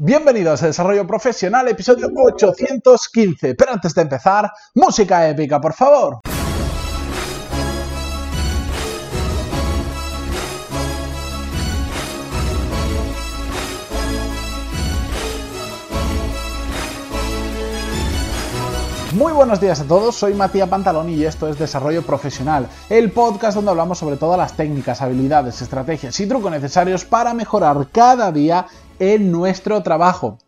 Bienvenidos a Desarrollo Profesional, episodio 815. Pero antes de empezar, música épica, por favor. Muy buenos días a todos, soy Matías Pantaloni y esto es Desarrollo Profesional, el podcast donde hablamos sobre todas las técnicas, habilidades, estrategias y trucos necesarios para mejorar cada día en nuestro trabajo.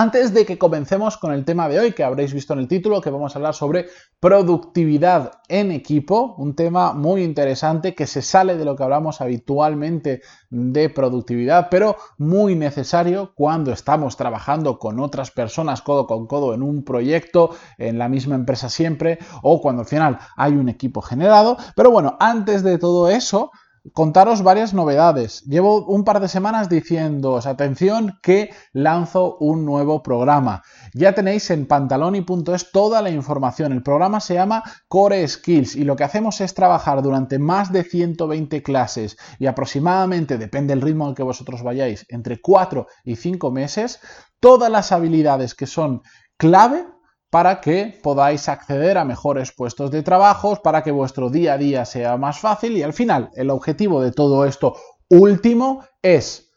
Antes de que comencemos con el tema de hoy, que habréis visto en el título, que vamos a hablar sobre productividad en equipo, un tema muy interesante que se sale de lo que hablamos habitualmente de productividad, pero muy necesario cuando estamos trabajando con otras personas codo con codo en un proyecto, en la misma empresa siempre, o cuando al final hay un equipo generado. Pero bueno, antes de todo eso, contaros varias novedades. Llevo un par de semanas diciéndoos, atención, que lanzo un nuevo programa. Ya tenéis en pantaloni.es toda la información. El programa se llama Core Skills y lo que hacemos es trabajar durante más de 120 clases y aproximadamente, depende del ritmo al que vosotros vayáis, entre 4 y 5 meses, todas las habilidades que son clave para que podáis acceder a mejores puestos de trabajo, para que vuestro día a día sea más fácil y al final el objetivo de todo esto último es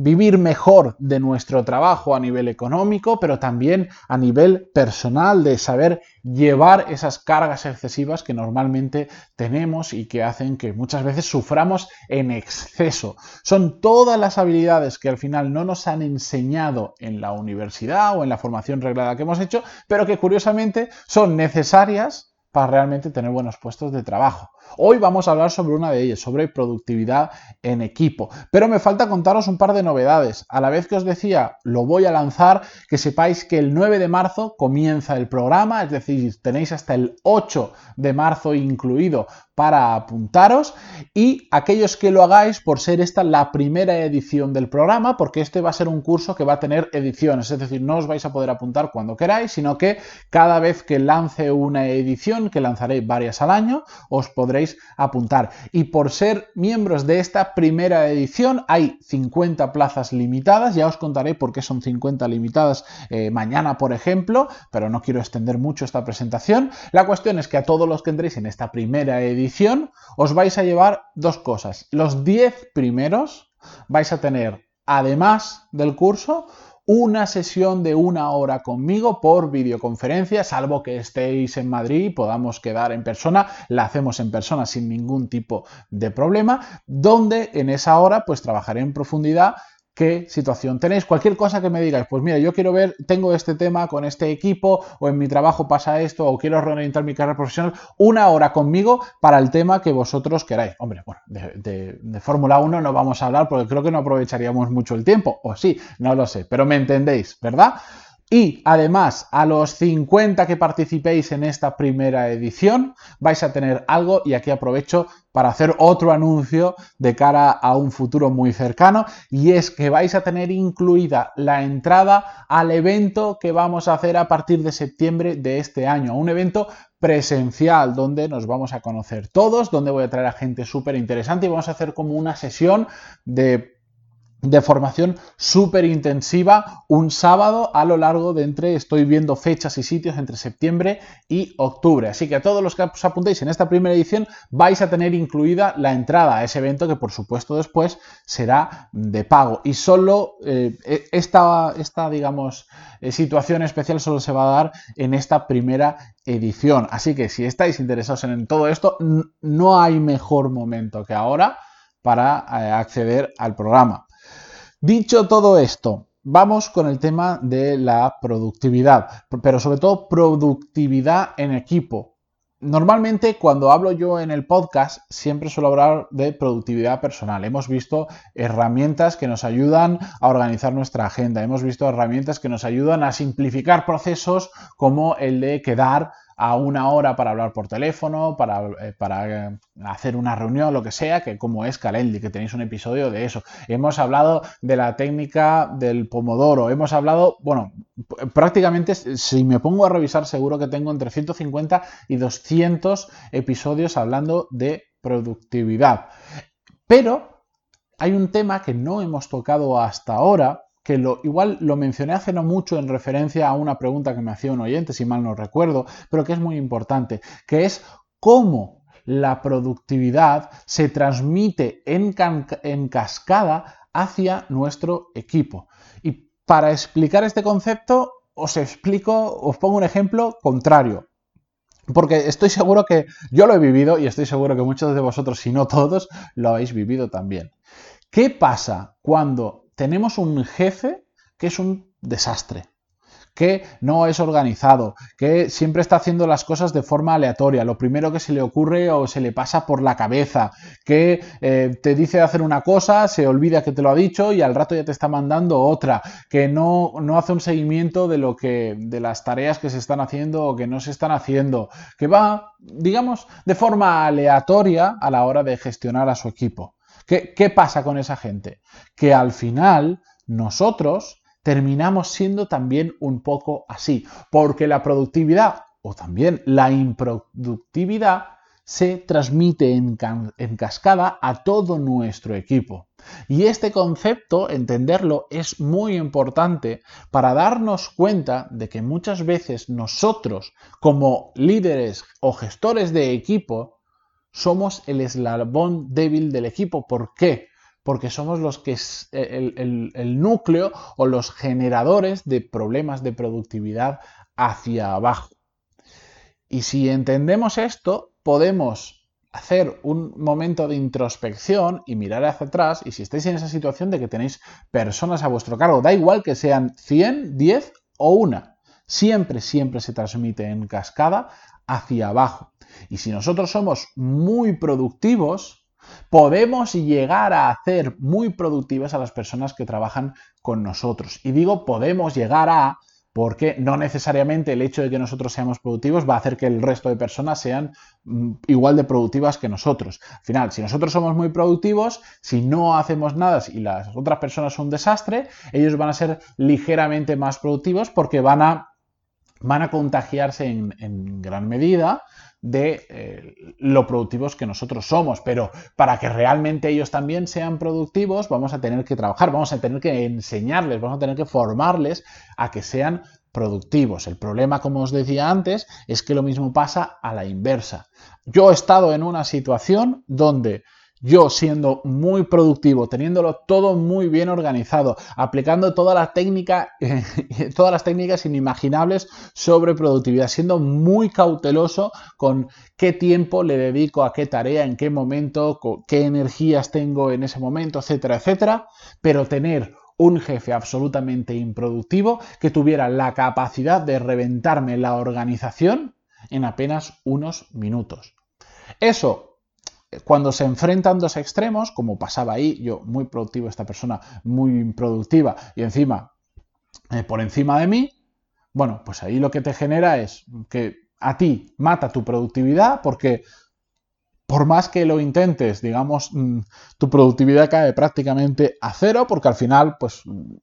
vivir mejor de nuestro trabajo a nivel económico, pero también a nivel personal, de saber llevar esas cargas excesivas que normalmente tenemos y que hacen que muchas veces suframos en exceso. Son todas las habilidades que al final no nos han enseñado en la universidad o en la formación reglada que hemos hecho, pero que curiosamente son necesarias para realmente tener buenos puestos de trabajo. Hoy vamos a hablar sobre una de ellas, sobre productividad en equipo. Pero me falta contaros un par de novedades. A la vez que os decía, lo voy a lanzar, que sepáis que el 9 de marzo comienza el programa, es decir, tenéis hasta el 8 de marzo incluido para apuntaros y aquellos que lo hagáis por ser esta la primera edición del programa, porque este va a ser un curso que va a tener ediciones, es decir, no os vais a poder apuntar cuando queráis, sino que cada vez que lance una edición, que lanzaré varias al año, os apuntar. Y por ser miembros de esta primera edición hay 50 plazas limitadas, ya os contaré por qué son 50 limitadas eh, mañana, por ejemplo, pero no quiero extender mucho esta presentación. La cuestión es que a todos los que entréis en esta primera edición, os vais a llevar dos cosas. Los 10 primeros vais a tener, además del curso, una sesión de una hora conmigo por videoconferencia, salvo que estéis en Madrid y podamos quedar en persona, la hacemos en persona sin ningún tipo de problema, donde en esa hora pues trabajaré en profundidad qué situación tenéis. Cualquier cosa que me digáis, pues mira, yo quiero ver, tengo este tema con este equipo, o en mi trabajo pasa esto, o quiero reorientar mi carrera profesional, una hora conmigo para el tema que vosotros queráis. Hombre, bueno, de, de Fórmula 1 no vamos a hablar porque creo que no aprovecharíamos mucho el tiempo, o sí, no lo sé, pero me entendéis, ¿verdad? Y además, a los 50 que participéis en esta primera edición, vais a tener algo, y aquí aprovecho para hacer otro anuncio de cara a un futuro muy cercano, y es que vais a tener incluida la entrada al evento que vamos a hacer a partir de septiembre de este año, un evento presencial donde nos vamos a conocer todos, donde voy a traer a gente súper interesante y vamos a hacer como una sesión de de formación súper intensiva un sábado a lo largo de entre, estoy viendo fechas y sitios entre septiembre y octubre. Así que a todos los que os apuntéis en esta primera edición vais a tener incluida la entrada a ese evento que por supuesto después será de pago. Y solo eh, e, esta, esta, digamos, eh, situación especial solo se va a dar en esta primera edición. Así que si estáis interesados en todo esto, no hay mejor momento que ahora para eh, acceder al programa. Dicho todo esto, vamos con el tema de la productividad, pero sobre todo productividad en equipo. Normalmente cuando hablo yo en el podcast siempre suelo hablar de productividad personal. Hemos visto herramientas que nos ayudan a organizar nuestra agenda. Hemos visto herramientas que nos ayudan a simplificar procesos como el de quedar a una hora para hablar por teléfono, para, eh, para, eh, hacer una reunión, lo que sea, que como es Calendly, que tenéis un episodio de eso. Hemos hablado de la técnica del pomodoro, hemos hablado, bueno, prácticamente si me pongo a revisar seguro que tengo entre 150 y 200 episodios hablando de productividad. Pero hay un tema que no hemos tocado hasta ahora, que lo, igual lo mencioné hace no mucho en referencia a una pregunta que me hacía un oyente, si mal no recuerdo, pero que es muy importante, que es cómo la productividad se transmite en, en cascada hacia nuestro equipo. Y para explicar este concepto, os explico, os pongo un ejemplo contrario. Porque estoy seguro que yo lo he vivido y estoy seguro que muchos de vosotros, si no todos, lo habéis vivido también. ¿Qué pasa cuando tenemos un jefe que es un desastre? que no es organizado, que siempre está haciendo las cosas de forma aleatoria, lo primero que se le ocurre o se le pasa por la cabeza, que eh, te dice hacer una cosa, se olvida que te lo ha dicho y al rato ya te está mandando otra, que no, no hace un seguimiento de lo que, de las tareas que se están haciendo o que no se están haciendo, que va, digamos, de forma aleatoria a la hora de gestionar a su equipo. ¿Qué, pasa con esa gente? Que al final nosotros terminamos siendo también un poco así, porque la productividad o también la improductividad se transmite en, cascada a todo nuestro equipo. Y este concepto, entenderlo, es muy importante para darnos cuenta de que muchas veces nosotros, como líderes o gestores de equipo, somos el eslabón débil del equipo. ¿Por qué? porque somos los que es el, núcleo o los generadores de problemas de productividad hacia abajo. Y si entendemos esto, podemos hacer un momento de introspección y mirar hacia atrás y si estáis en esa situación de que tenéis personas a vuestro cargo, da igual que sean 100, 10 o una, siempre, siempre se transmite en cascada hacia abajo. Y si nosotros somos muy productivos, podemos llegar a hacer muy productivas a las personas que trabajan con nosotros. Y digo podemos llegar a porque no necesariamente el hecho de que nosotros seamos productivos va a hacer que el resto de personas sean mm, igual de productivas que nosotros. Al final, si nosotros somos muy productivos, si no hacemos nada y las otras personas son un desastre, ellos van a ser ligeramente más productivos porque van a, van a contagiarse en, gran medida de eh, lo productivos que nosotros somos. Pero para que realmente ellos también sean productivos, vamos a tener que trabajar, vamos a tener que enseñarles, vamos a tener que formarles a que sean productivos. El problema, como os decía antes, es que lo mismo pasa a la inversa. Yo he estado en una situación donde yo siendo muy productivo, teniéndolo todo muy bien organizado, aplicando toda la técnica, todas las técnicas inimaginables sobre productividad, siendo muy cauteloso con qué tiempo le dedico a qué tarea, en qué momento, qué energías tengo en ese momento, etcétera, etcétera, pero tener un jefe absolutamente improductivo que tuviera la capacidad de reventarme la organización en apenas unos minutos. Eso cuando se enfrentan dos extremos, como pasaba ahí, yo muy productivo, esta persona muy improductiva y encima eh, por encima de mí, bueno, pues ahí lo que te genera es que a ti mata tu productividad porque por más que lo intentes, digamos, mm, tu productividad cae prácticamente a cero porque al final, pues, mm,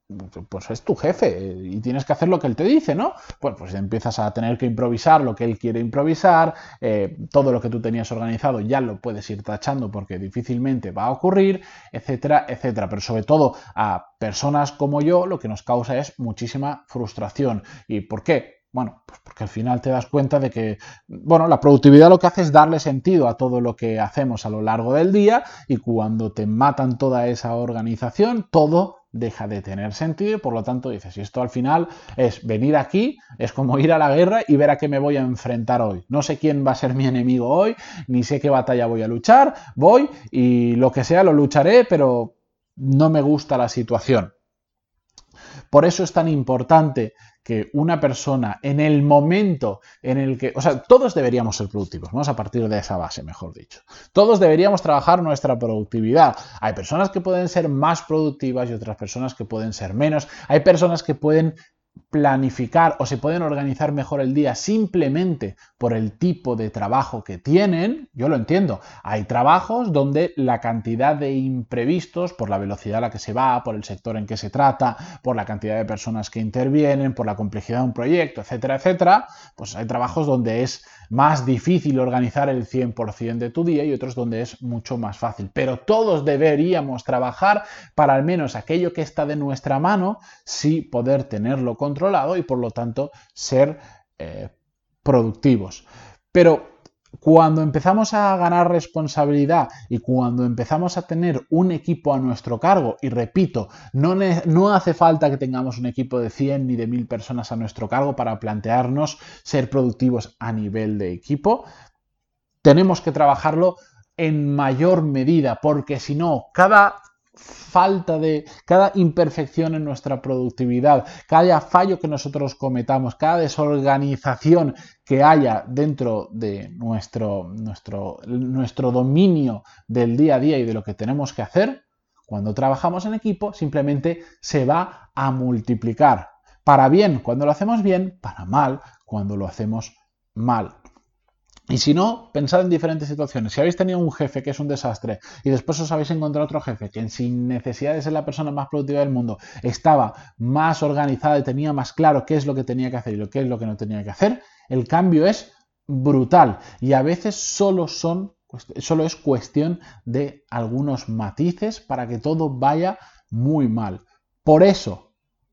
pues es tu jefe y tienes que hacer lo que él te dice, ¿no? Pues, pues empiezas a tener que improvisar lo que él quiere improvisar, eh, todo lo que tú tenías organizado ya lo puedes ir tachando porque difícilmente va a ocurrir, etcétera, etcétera. Pero sobre todo a personas como yo lo que nos causa es muchísima frustración. ¿Y por qué? Bueno, pues porque al final te das cuenta de que, bueno, la productividad lo que hace es darle sentido a todo lo que hacemos a lo largo del día y cuando te matan toda esa organización, todo deja de tener sentido y por lo tanto dices, y esto al final es venir aquí, es como ir a la guerra y ver a qué me voy a enfrentar hoy. No sé quién va a ser mi enemigo hoy, ni sé qué batalla voy a luchar, voy y lo que sea lo lucharé, pero no me gusta la situación. Por eso es tan importante que una persona en el momento en el que, o sea, todos deberíamos ser productivos, vamos a partir de esa base, mejor dicho. Todos deberíamos trabajar nuestra productividad. Hay personas que pueden ser más productivas y otras personas que pueden ser menos. Hay personas que pueden planificar o se pueden organizar mejor el día simplemente por el tipo de trabajo que tienen, yo lo entiendo. Hay trabajos donde la cantidad de imprevistos, por la velocidad a la que se va, por el sector en que se trata, por la cantidad de personas que intervienen, por la complejidad de un proyecto, etcétera, etcétera, pues hay trabajos donde es más difícil organizar el 100% de tu día y otros donde es mucho más fácil. Pero todos deberíamos trabajar para al menos aquello que está de nuestra mano, sí poder tenerlo controlado y por lo tanto ser eh, productivos. Pero cuando empezamos a ganar responsabilidad y cuando empezamos a tener un equipo a nuestro cargo, y repito, no, no, hace falta que tengamos un equipo de 100 ni de 1000 personas a nuestro cargo para plantearnos ser productivos a nivel de equipo, tenemos que trabajarlo en mayor medida, porque si no, cada falta de, cada imperfección en nuestra productividad, cada fallo que nosotros cometamos, cada desorganización que haya dentro de nuestro, nuestro, nuestro dominio del día a día y de lo que tenemos que hacer, cuando trabajamos en equipo simplemente se va a multiplicar. Para bien cuando lo hacemos bien, para mal cuando lo hacemos mal. Y si no, pensad en diferentes situaciones. Si habéis tenido un jefe que es un desastre y después os habéis encontrado otro jefe que sin necesidad de ser la persona más productiva del mundo estaba más organizada y tenía más claro qué es lo que tenía que hacer y lo que es lo que no tenía que hacer, el cambio es brutal y a veces solo son solo es cuestión de algunos matices para que todo vaya muy mal. Por eso,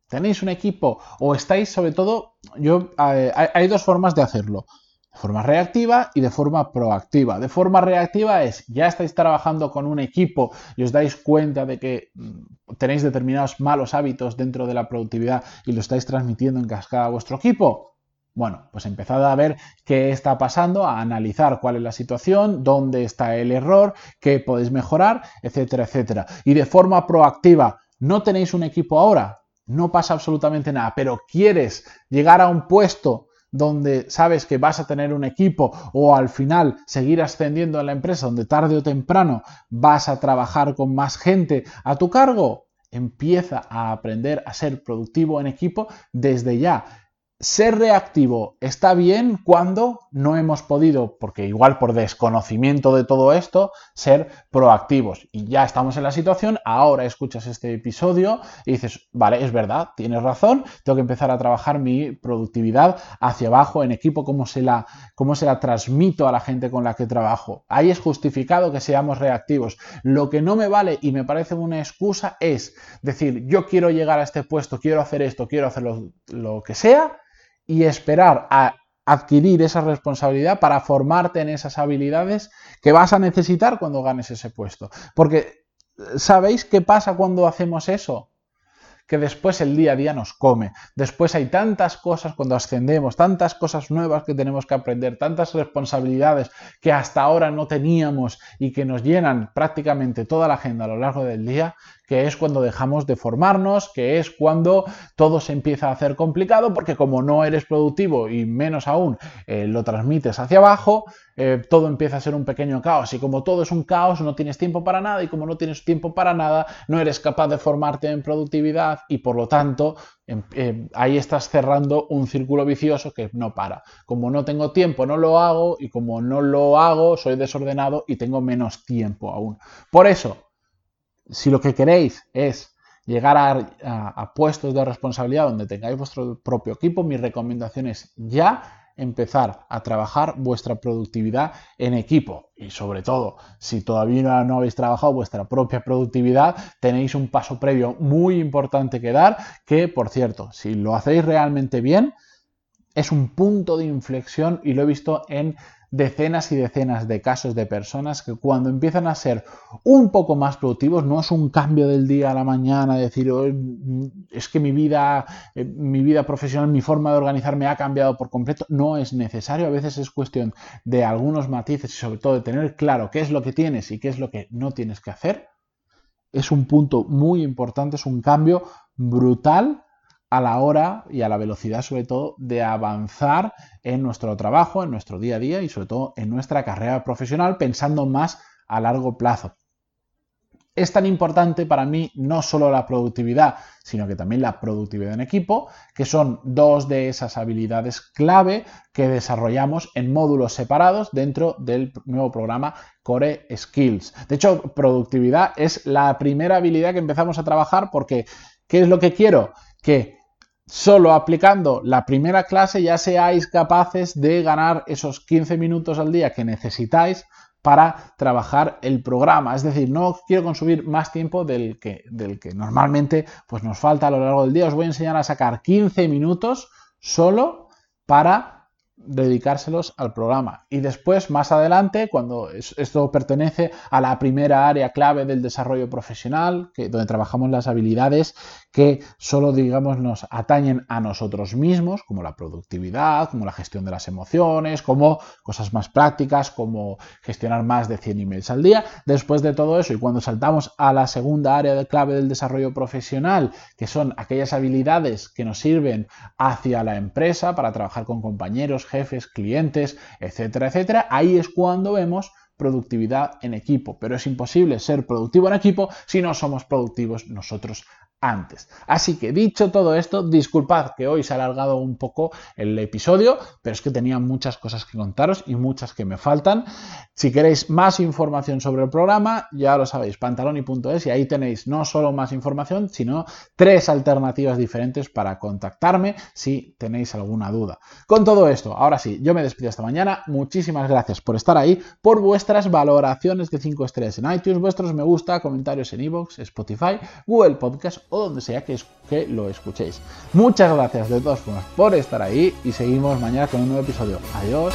tenéis un equipo o estáis sobre todo, yo eh, hay dos formas de hacerlo de forma reactiva y de forma proactiva. De forma reactiva es, ya estáis trabajando con un equipo y os dais cuenta de que mm, tenéis determinados malos hábitos dentro de la productividad y lo estáis transmitiendo en cascada a vuestro equipo. Bueno, pues empezad a ver qué está pasando, a analizar cuál es la situación, dónde está el error, qué podéis mejorar, etcétera, etcétera. Y de forma proactiva, ¿no tenéis un equipo ahora? No pasa absolutamente nada, pero quieres llegar a un puesto donde sabes que vas a tener un equipo o al final seguir ascendiendo en la empresa donde tarde o temprano vas a trabajar con más gente a tu cargo, empieza a aprender a ser productivo en equipo desde ya ser reactivo está bien cuando no hemos podido, porque igual por desconocimiento de todo esto, ser proactivos. Y ya estamos en la situación, ahora escuchas este episodio y dices, vale, es verdad, tienes razón, tengo que empezar a trabajar mi productividad hacia abajo en equipo, cómo se la, cómo se la transmito a la gente con la que trabajo. Ahí es justificado que seamos reactivos. Lo que no me vale y me parece una excusa es decir, yo quiero llegar a este puesto, quiero hacer esto, quiero hacer lo que sea, y esperar a adquirir esa responsabilidad para formarte en esas habilidades que vas a necesitar cuando ganes ese puesto. Porque, ¿sabéis qué pasa cuando hacemos eso? Que después el día a día nos come. Después hay tantas cosas cuando ascendemos, tantas cosas nuevas que tenemos que aprender, tantas responsabilidades que hasta ahora no teníamos y que nos llenan prácticamente toda la agenda a lo largo del día, que es cuando dejamos de formarnos, que es cuando todo se empieza a hacer complicado, porque como no eres productivo y menos aún eh, lo transmites hacia abajo, eh, todo empieza a ser un pequeño caos. Y como todo es un caos, no tienes tiempo para nada, y como no tienes tiempo para nada, no eres capaz de formarte en productividad y por lo tanto em, eh, ahí estás cerrando un círculo vicioso que no para. Como no tengo tiempo, no lo hago, y como no lo hago, soy desordenado y tengo menos tiempo aún. Por eso, si lo que queréis es llegar a, puestos de responsabilidad donde tengáis vuestro propio equipo, mi recomendación es ya empezar a trabajar vuestra productividad en equipo. Y sobre todo si todavía no habéis trabajado vuestra propia productividad tenéis un paso previo muy importante que dar que por cierto si lo hacéis realmente bien es un punto de inflexión y lo he visto en decenas y decenas de casos de personas que cuando empiezan a ser un poco más productivos, no es un cambio del día a la mañana, decir, oh, es que mi vida, eh, mi vida profesional, mi forma de organizarme ha cambiado por completo, no es necesario, a veces es cuestión de algunos matices y sobre todo de tener claro qué es lo que tienes y qué es lo que no tienes que hacer. Es un punto muy importante, es un cambio brutal a la hora y a la velocidad sobre todo de avanzar en nuestro trabajo, en nuestro día a día y sobre todo en nuestra carrera profesional pensando más a largo plazo. es tan importante para mí no solo la productividad, sino que también la productividad en equipo, que son dos de esas habilidades clave que desarrollamos en módulos separados dentro del nuevo programa Core Skills. De hecho, productividad es la primera habilidad que empezamos a trabajar porque, ¿qué es lo que quiero? Que solo aplicando la primera clase ya seáis capaces de ganar esos 15 minutos al día que necesitáis para trabajar el programa. Es decir, no quiero consumir más tiempo del que, normalmente pues, nos falta a lo largo del día. Os voy a enseñar a sacar 15 minutos solo para dedicárselos al programa. Y después, más adelante, cuando esto pertenece a la primera área clave del desarrollo profesional, donde trabajamos las habilidades que solo, digamos, nos atañen a nosotros mismos, como la productividad, como la gestión de las emociones, como cosas más prácticas, como gestionar más de 100 emails al día. Después de todo eso, y cuando saltamos a la segunda área de clave del desarrollo profesional, que son aquellas habilidades que nos sirven hacia la empresa para trabajar con compañeros, jefes, clientes, etcétera, etcétera, ahí es cuando vemos productividad en equipo, pero es imposible ser productivo en equipo si no somos productivos nosotros antes. Así que dicho todo esto, disculpad que hoy se ha alargado un poco el episodio, pero es que tenía muchas cosas que contaros y muchas que me faltan. Si queréis más información sobre el programa, ya lo sabéis, pantaloni.es y ahí tenéis no solo más información, sino tres alternativas diferentes para contactarme si tenéis alguna duda. Con todo esto, ahora sí, yo me despido esta mañana. Muchísimas gracias por estar ahí, por vuestras valoraciones de 5 estrellas en iTunes, vuestros me gusta, comentarios en iVoox, Spotify, Google Podcast o donde sea que, lo escuchéis. Muchas gracias de todas formas por estar ahí y seguimos mañana con un nuevo episodio. Adiós.